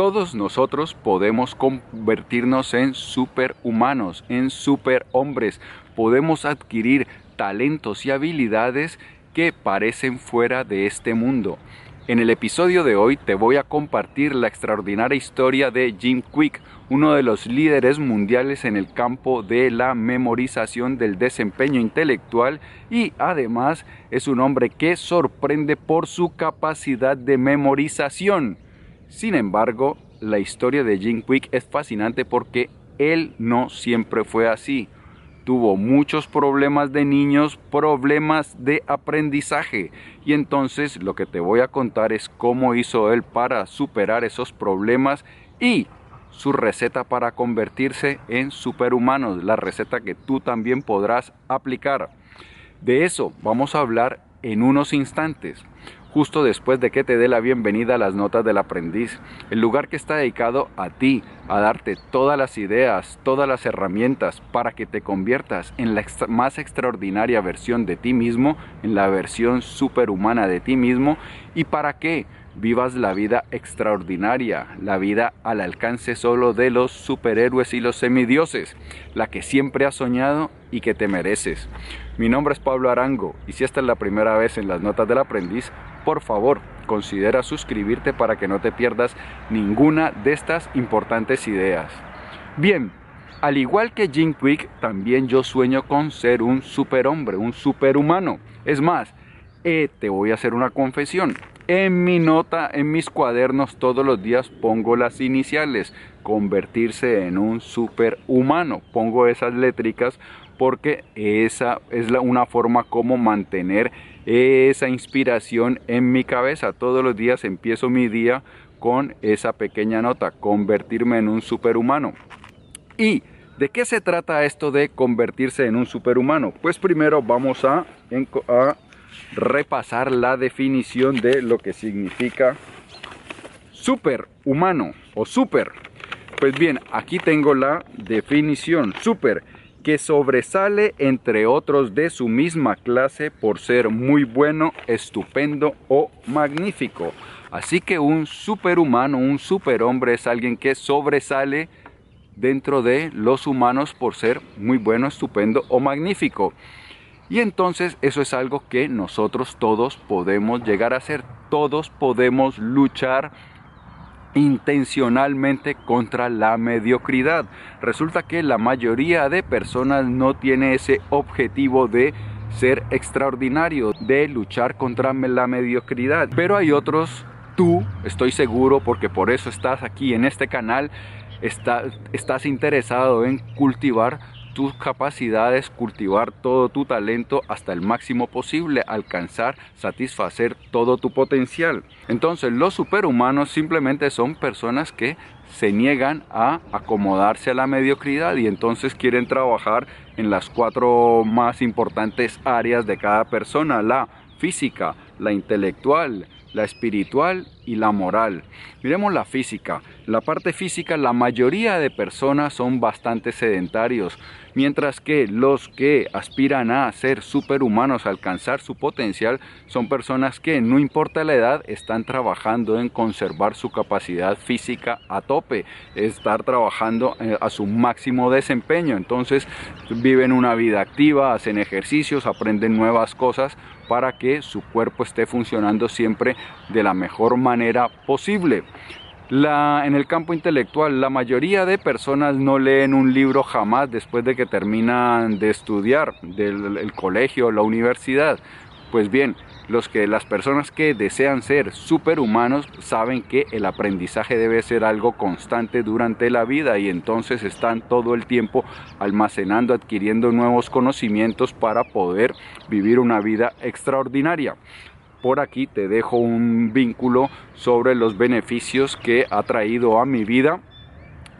Todos nosotros podemos convertirnos en superhumanos, en superhombres. Podemos adquirir talentos y habilidades que parecen fuera de este mundo. En el episodio de hoy te voy a compartir la extraordinaria historia de Jim Quick, uno de los líderes mundiales en el campo de la memorización del desempeño intelectual y además es un hombre que sorprende por su capacidad de memorización. Sin embargo, la historia de Jim Quick es fascinante porque él no siempre fue así tuvo muchos problemas de niños, problemas de aprendizaje. Y entonces lo que te voy a contar es cómo hizo él para superar esos problemas y su receta para convertirse en superhumanos, la receta que tú también podrás aplicar. De eso vamos a hablar en unos instantes justo después de que te dé la bienvenida a las notas del aprendiz, el lugar que está dedicado a ti, a darte todas las ideas, todas las herramientas para que te conviertas en la más extraordinaria versión de ti mismo, en la versión superhumana de ti mismo y para que vivas la vida extraordinaria, la vida al alcance solo de los superhéroes y los semidioses, la que siempre has soñado y que te mereces. Mi nombre es Pablo Arango y si esta es la primera vez en las notas del aprendiz, por favor considera suscribirte para que no te pierdas ninguna de estas importantes ideas. Bien, al igual que Jim Quick, también yo sueño con ser un superhombre, un superhumano. Es más, eh, te voy a hacer una confesión. En mi nota, en mis cuadernos, todos los días pongo las iniciales, convertirse en un superhumano. Pongo esas létricas porque esa es una forma como mantener esa inspiración en mi cabeza. Todos los días empiezo mi día con esa pequeña nota, convertirme en un superhumano. ¿Y de qué se trata esto de convertirse en un superhumano? Pues primero vamos a, a repasar la definición de lo que significa superhumano o super. Pues bien, aquí tengo la definición. Super que sobresale entre otros de su misma clase por ser muy bueno, estupendo o magnífico. Así que un superhumano, un superhombre es alguien que sobresale dentro de los humanos por ser muy bueno, estupendo o magnífico. Y entonces eso es algo que nosotros todos podemos llegar a ser. Todos podemos luchar intencionalmente contra la mediocridad. Resulta que la mayoría de personas no tiene ese objetivo de ser extraordinario, de luchar contra la mediocridad. Pero hay otros, tú, estoy seguro, porque por eso estás aquí en este canal, estás interesado en cultivar tus capacidades, cultivar todo tu talento hasta el máximo posible, alcanzar, satisfacer todo tu potencial. Entonces los superhumanos simplemente son personas que se niegan a acomodarse a la mediocridad y entonces quieren trabajar en las cuatro más importantes áreas de cada persona, la física, la intelectual, la espiritual y la moral. Miremos la física. La parte física, la mayoría de personas son bastante sedentarios, mientras que los que aspiran a ser superhumanos, a alcanzar su potencial, son personas que, no importa la edad, están trabajando en conservar su capacidad física a tope, estar trabajando eh, a su máximo desempeño. Entonces, viven una vida activa, hacen ejercicios, aprenden nuevas cosas para que su cuerpo esté funcionando siempre de la mejor manera posible. En el campo intelectual, la mayoría de personas no leen un libro jamás después de que terminan de estudiar del colegio o la universidad. Pues bien, las personas que desean ser superhumanos saben que el aprendizaje debe ser algo constante durante la vida y entonces están todo el tiempo almacenando, adquiriendo nuevos conocimientos para poder vivir una vida extraordinaria por aquí te dejo un vínculo sobre los beneficios que ha traído a mi vida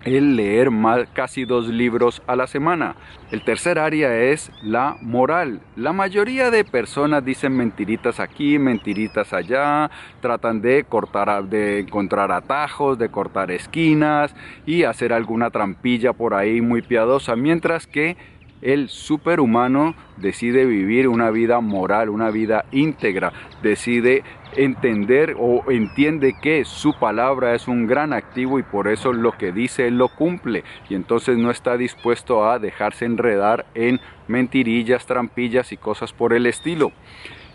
el leer casi dos libros a la semana. El tercer área es la moral. La mayoría de personas dicen mentiritas aquí, mentiritas allá, tratan de cortar, de encontrar atajos, de cortar esquinas y hacer alguna trampilla por ahí muy piadosa, mientras que el superhumano decide vivir una vida moral, una vida íntegra, decide entender o entiende que su palabra es un gran activo y por eso lo que dice lo cumple y entonces no está dispuesto a dejarse enredar en mentirillas, trampillas y cosas por el estilo.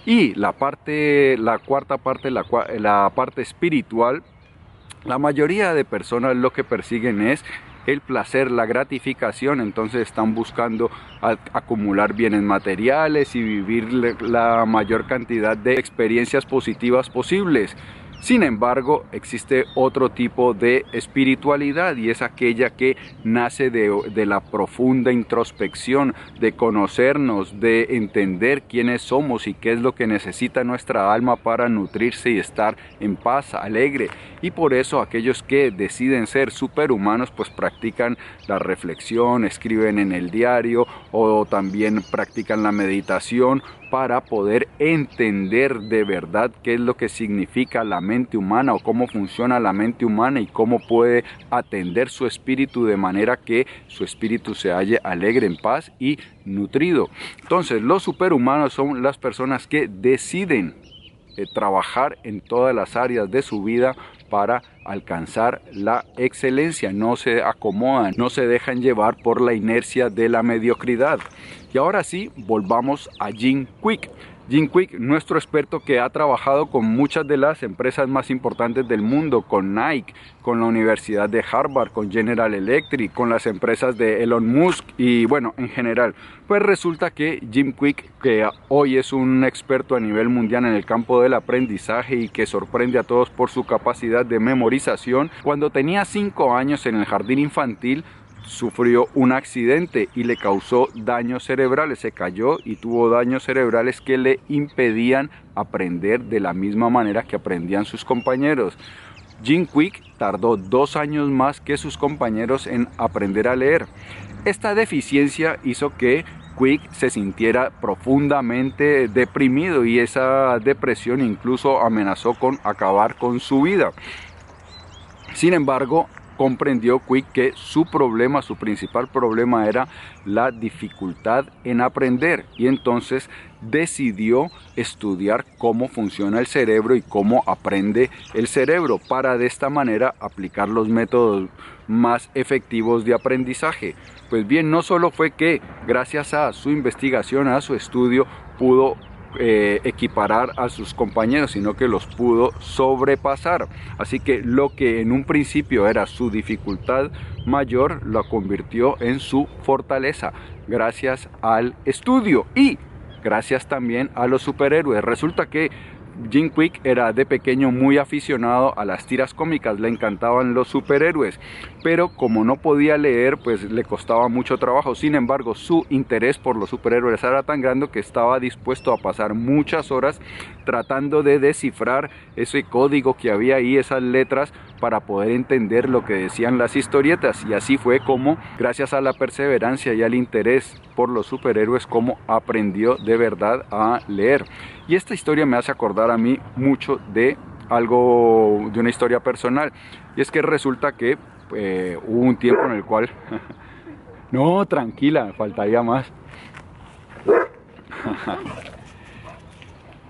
Y la parte, la cuarta parte, la parte espiritual, la mayoría de personas lo que persiguen es el placer, la gratificación, entonces están buscando acumular bienes materiales y vivir la mayor cantidad de experiencias positivas posibles. Sin embargo, existe otro tipo de espiritualidad y es aquella que nace de, la profunda introspección, de conocernos, de entender quiénes somos y qué es lo que necesita nuestra alma para nutrirse y estar en paz, alegre. Y por eso aquellos que deciden ser superhumanos pues practican la reflexión, escriben en el diario o también practican la meditación para poder entender de verdad qué es lo que significa la mente humana o cómo funciona la mente humana y cómo puede atender su espíritu de manera que su espíritu se halle alegre, en paz y nutrido. Entonces, los superhumanos son las personas que deciden eh, trabajar en todas las áreas de su vida para alcanzar la excelencia, no se acomodan, no se dejan llevar por la inercia de la mediocridad. Y ahora sí, volvamos a Jim Quick. Jim Quick, nuestro experto que ha trabajado con muchas de las empresas más importantes del mundo, con Nike, con la Universidad de Harvard, con General Electric, con las empresas de Elon Musk y bueno, en general. Pues resulta que Jim Quick, que hoy es un experto a nivel mundial en el campo del aprendizaje y que sorprende a todos por su capacidad de memorización, cuando tenía 5 años en el jardín infantil, sufrió un accidente y le causó daños cerebrales, se cayó y tuvo daños cerebrales que le impedían aprender de la misma manera que aprendían sus compañeros. Jim Quick tardó dos años más que sus compañeros en aprender a leer. Esta deficiencia hizo que Quick se sintiera profundamente deprimido y esa depresión incluso amenazó con acabar con su vida. Sin embargo, comprendió Quick que su problema, su principal problema era la dificultad en aprender y entonces decidió estudiar cómo funciona el cerebro y cómo aprende el cerebro para de esta manera aplicar los métodos más efectivos de aprendizaje. Pues bien, no solo fue que gracias a su investigación, a su estudio, pudo eh, equiparar a sus compañeros, sino que los pudo sobrepasar. Así que lo que en un principio era su dificultad mayor, lo convirtió en su fortaleza, gracias al estudio y gracias también a los superhéroes. Resulta que Jim Quick era de pequeño muy aficionado a las tiras cómicas, le encantaban los superhéroes, pero como no podía leer, pues le costaba mucho trabajo. Sin embargo, su interés por los superhéroes era tan grande que estaba dispuesto a pasar muchas horas tratando de descifrar ese código que había ahí, esas letras, para poder entender lo que decían las historietas. Y así fue como, gracias a la perseverancia y al interés por los superhéroes, como aprendió de verdad a leer. Y esta historia me hace acordar a mí mucho de algo, de una historia personal. Y es que resulta que eh, hubo un tiempo en el cual... no, tranquila, faltaría más.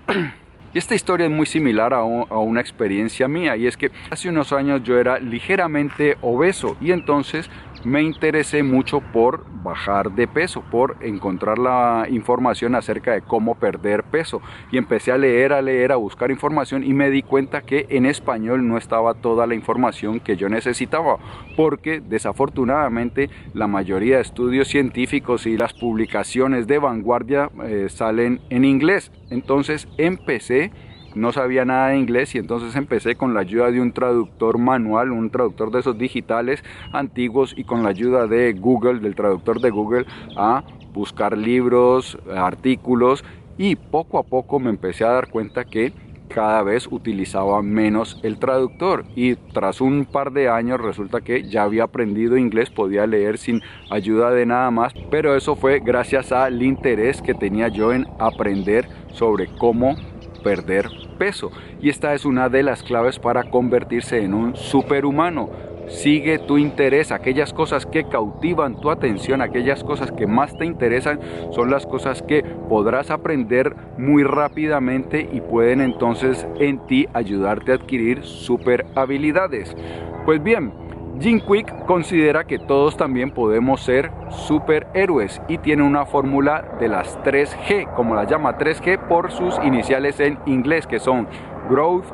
Y esta historia es muy similar a, una experiencia mía y es que hace unos años yo era ligeramente obeso y entonces me interesé mucho por bajar de peso, por encontrar la información acerca de cómo perder peso. Y empecé a leer, a leer, a buscar información y me di cuenta que en español no estaba toda la información que yo necesitaba, porque desafortunadamente la mayoría de estudios científicos y las publicaciones de vanguardia eh, salen en inglés. Entonces empecé no sabía nada de inglés y entonces empecé con la ayuda de un traductor manual, un traductor de esos digitales antiguos y con la ayuda de Google, del traductor de Google, a buscar libros, artículos y poco a poco me empecé a dar cuenta que cada vez utilizaba menos el traductor. Y tras un par de años resulta que ya había aprendido inglés, podía leer sin ayuda de nada más, pero eso fue gracias al interés que tenía yo en aprender sobre cómo perder peso. Y esta es una de las claves para convertirse en un superhumano. Sigue tu interés, aquellas cosas que cautivan tu atención, aquellas cosas que más te interesan, son las cosas que podrás aprender muy rápidamente y pueden entonces en ti ayudarte a adquirir super habilidades. Pues bien, Jim Quick considera que todos también podemos ser superhéroes y tiene una fórmula de las 3G, como la llama 3G por sus iniciales en inglés, que son Growth,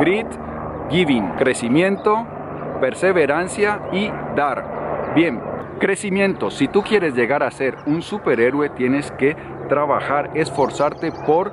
Grit, Giving, crecimiento, perseverancia y dar. Bien, crecimiento. Si tú quieres llegar a ser un superhéroe, tienes que trabajar, esforzarte por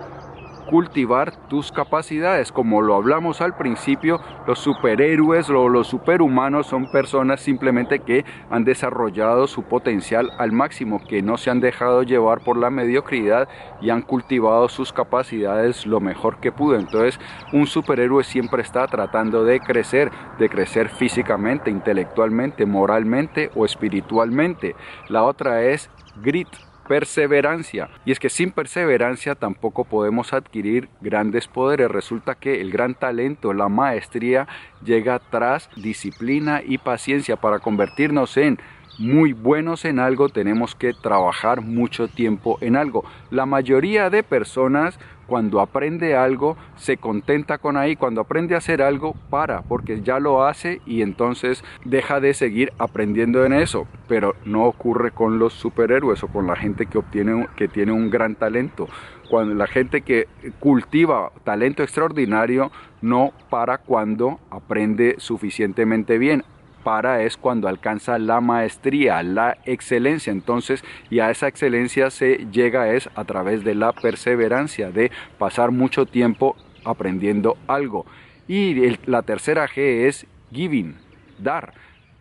cultivar tus capacidades. Como lo hablamos al principio, los superhéroes o los superhumanos son personas simplemente que han desarrollado su potencial al máximo, que no se han dejado llevar por la mediocridad y han cultivado sus capacidades lo mejor que pudo. Entonces, un superhéroe siempre está tratando de crecer, de crecer físicamente, intelectualmente, moralmente o espiritualmente. La otra es grit perseverancia. Y es que sin perseverancia tampoco podemos adquirir grandes poderes. Resulta que el gran talento, la maestría, llega tras disciplina y paciencia para convertirnos en muy buenos en algo tenemos que trabajar mucho tiempo en algo. La mayoría de personas cuando aprende algo se contenta con ahí, cuando aprende a hacer algo para, porque ya lo hace y entonces deja de seguir aprendiendo en eso, pero no ocurre con los superhéroes o con la gente que obtiene que tiene un gran talento. Cuando la gente que cultiva talento extraordinario no para cuando aprende suficientemente bien, para es cuando alcanza la maestría, la excelencia. Entonces, y a esa excelencia se llega es a través de la perseverancia, de pasar mucho tiempo aprendiendo algo. Y la tercera G es giving, dar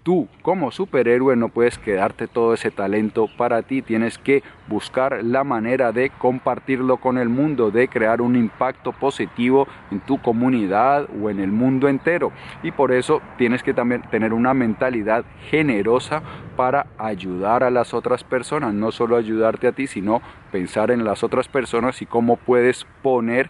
tú como superhéroe no puedes quedarte todo ese talento para ti, tienes que buscar la manera de compartirlo con el mundo, de crear un impacto positivo en tu comunidad o en el mundo entero. Y por eso tienes que también tener una mentalidad generosa para ayudar a las otras personas, no solo ayudarte a ti, sino pensar en las otras personas y cómo puedes poner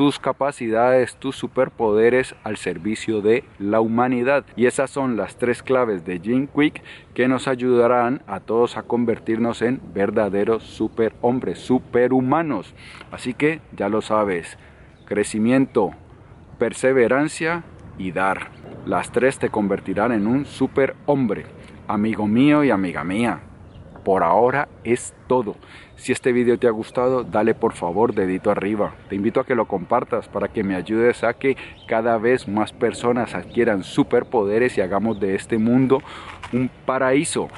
tus capacidades, tus superpoderes al servicio de la humanidad. Y esas son las tres claves de Jim Quick que nos ayudarán a todos a convertirnos en verdaderos superhombres, superhumanos. Así que ya lo sabes, crecimiento, perseverancia y dar. Las tres te convertirán en un superhombre, amigo mío y amiga mía por ahora es todo. Si este video te ha gustado, dale por favor dedito arriba. Te invito a que lo compartas para que me ayudes a que cada vez más personas adquieran superpoderes y hagamos de este mundo un paraíso.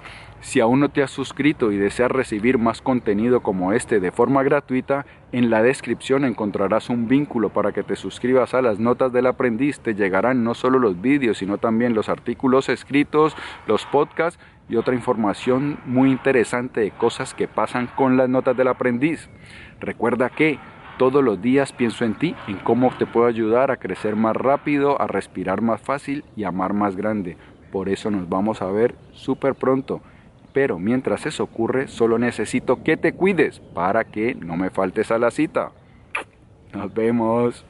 Si aún no te has suscrito y deseas recibir más contenido como este de forma gratuita, en la descripción encontrarás un vínculo para que te suscribas a las notas del aprendiz. Te llegarán no solo los vídeos, sino también los artículos escritos, los podcasts y otra información muy interesante de cosas que pasan con las notas del aprendiz. Recuerda que todos los días pienso en ti, en cómo te puedo ayudar a crecer más rápido, a respirar más fácil y amar más grande. Por eso nos vamos a ver súper pronto pero mientras eso ocurre solo necesito que te cuides para que no me faltes a la cita. Nos vemos.